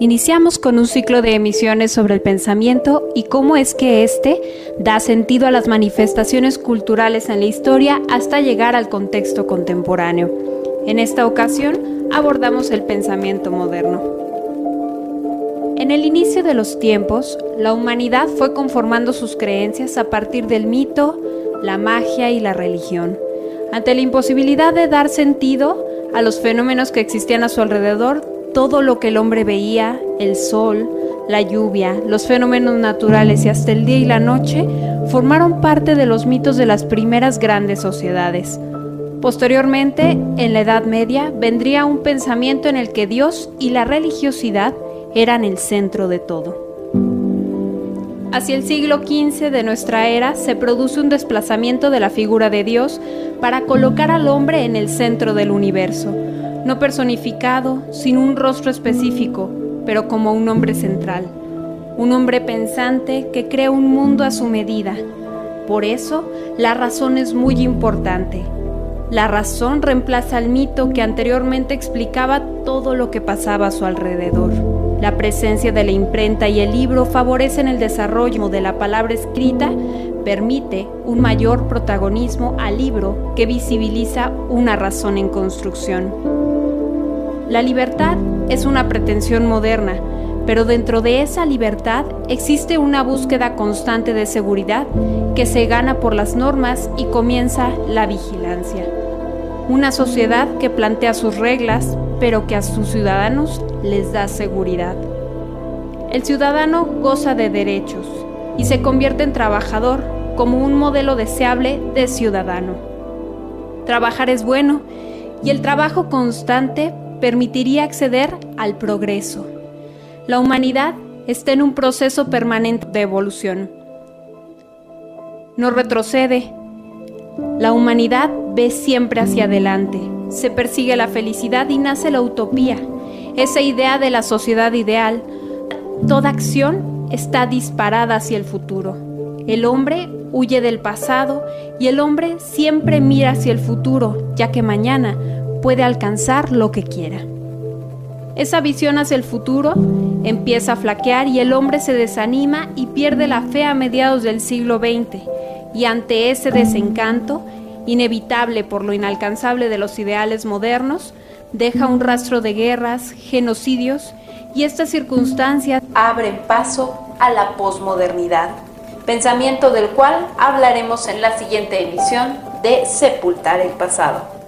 Iniciamos con un ciclo de emisiones sobre el pensamiento y cómo es que éste da sentido a las manifestaciones culturales en la historia hasta llegar al contexto contemporáneo. En esta ocasión abordamos el pensamiento moderno. En el inicio de los tiempos, la humanidad fue conformando sus creencias a partir del mito, la magia y la religión. Ante la imposibilidad de dar sentido a los fenómenos que existían a su alrededor, todo lo que el hombre veía, el sol, la lluvia, los fenómenos naturales y hasta el día y la noche, formaron parte de los mitos de las primeras grandes sociedades. Posteriormente, en la Edad Media, vendría un pensamiento en el que Dios y la religiosidad eran el centro de todo. Hacia el siglo XV de nuestra era se produce un desplazamiento de la figura de Dios para colocar al hombre en el centro del universo no personificado, sin un rostro específico, pero como un hombre central, un hombre pensante que crea un mundo a su medida. Por eso, la razón es muy importante. La razón reemplaza al mito que anteriormente explicaba todo lo que pasaba a su alrededor. La presencia de la imprenta y el libro favorecen el desarrollo de la palabra escrita, permite un mayor protagonismo al libro que visibiliza una razón en construcción. La libertad es una pretensión moderna, pero dentro de esa libertad existe una búsqueda constante de seguridad que se gana por las normas y comienza la vigilancia. Una sociedad que plantea sus reglas, pero que a sus ciudadanos les da seguridad. El ciudadano goza de derechos y se convierte en trabajador como un modelo deseable de ciudadano. Trabajar es bueno y el trabajo constante permitiría acceder al progreso. La humanidad está en un proceso permanente de evolución. No retrocede. La humanidad ve siempre hacia adelante. Se persigue la felicidad y nace la utopía, esa idea de la sociedad ideal. Toda acción está disparada hacia el futuro. El hombre huye del pasado y el hombre siempre mira hacia el futuro, ya que mañana puede alcanzar lo que quiera. Esa visión hacia el futuro empieza a flaquear y el hombre se desanima y pierde la fe a mediados del siglo XX. Y ante ese desencanto, inevitable por lo inalcanzable de los ideales modernos, deja un rastro de guerras, genocidios y estas circunstancias abren paso a la posmodernidad, pensamiento del cual hablaremos en la siguiente emisión de Sepultar el Pasado.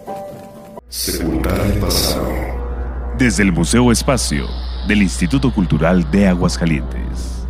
Sepultar el pasado. Desde el Museo Espacio del Instituto Cultural de Aguascalientes.